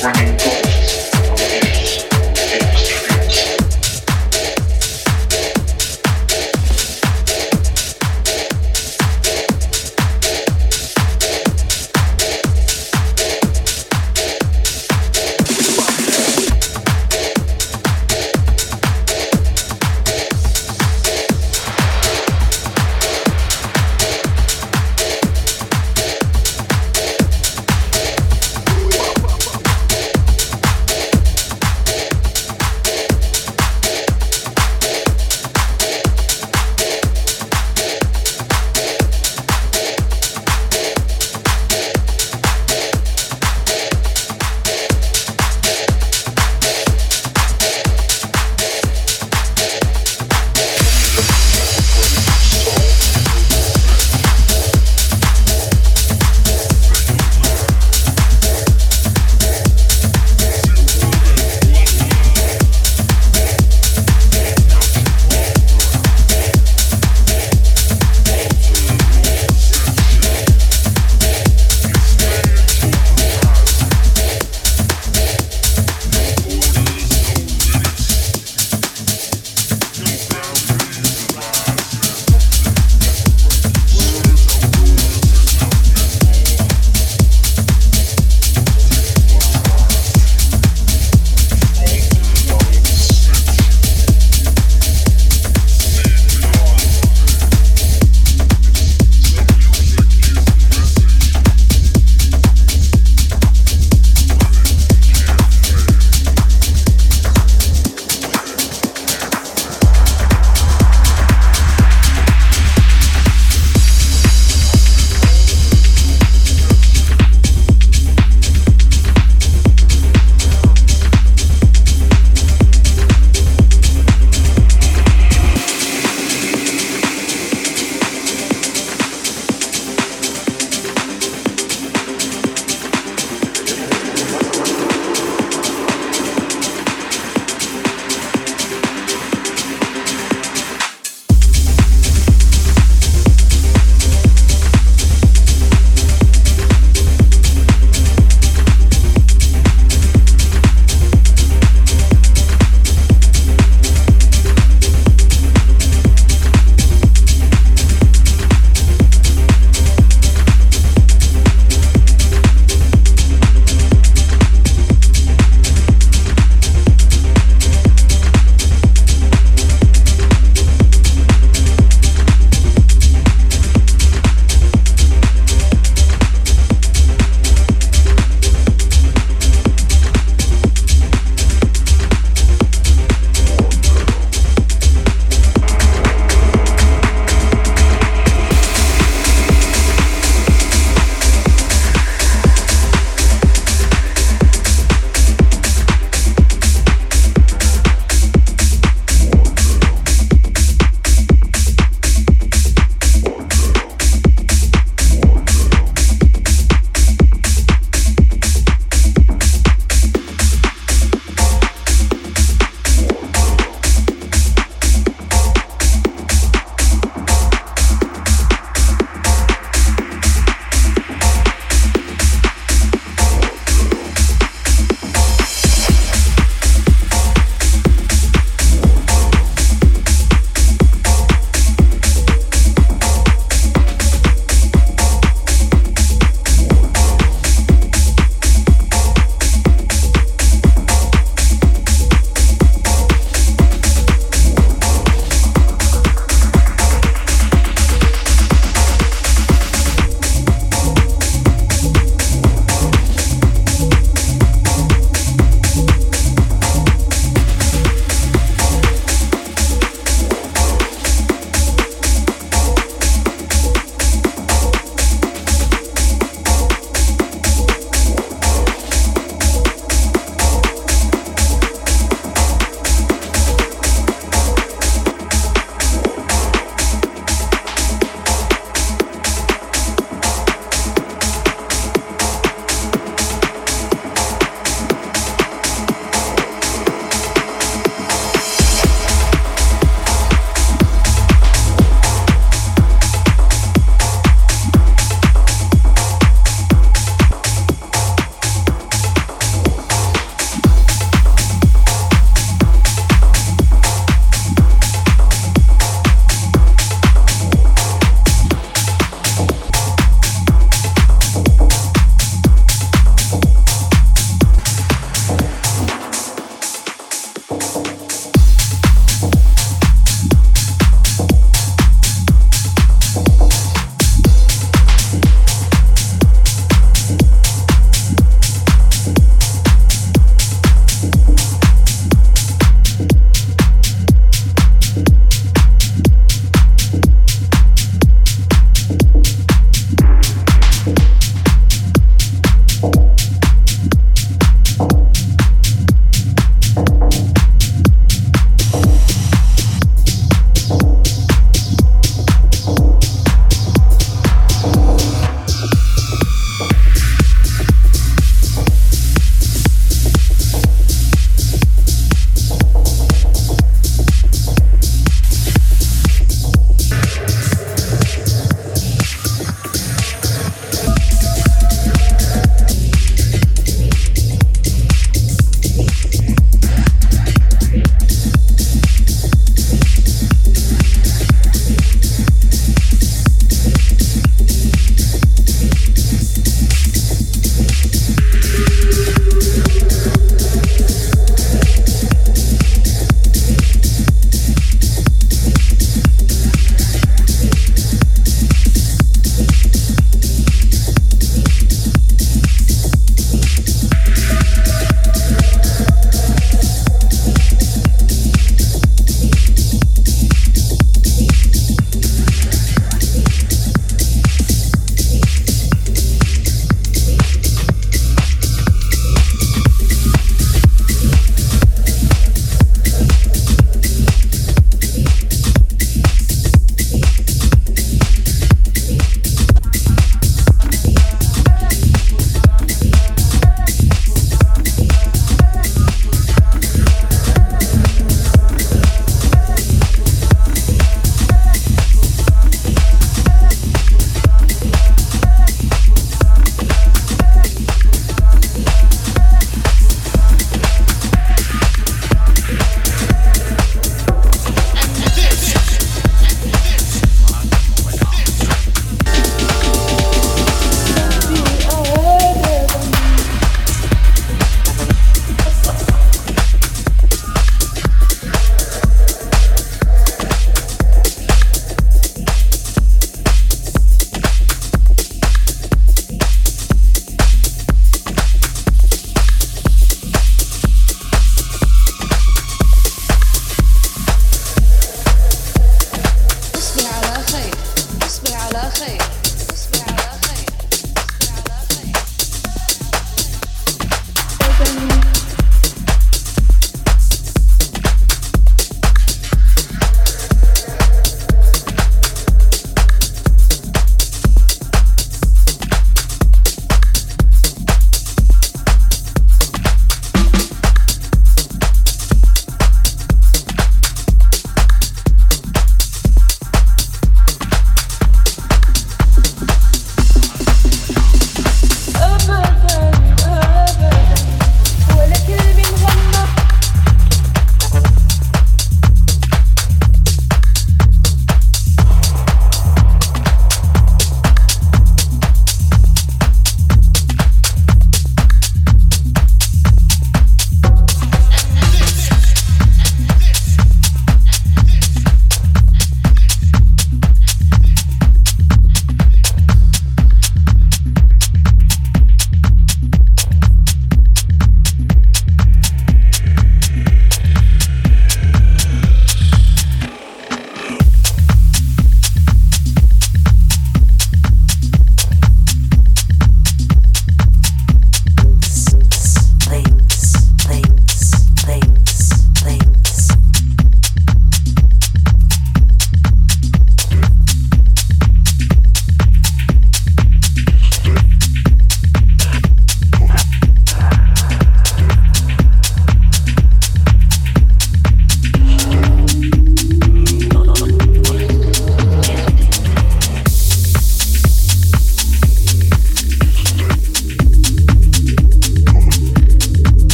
Bringing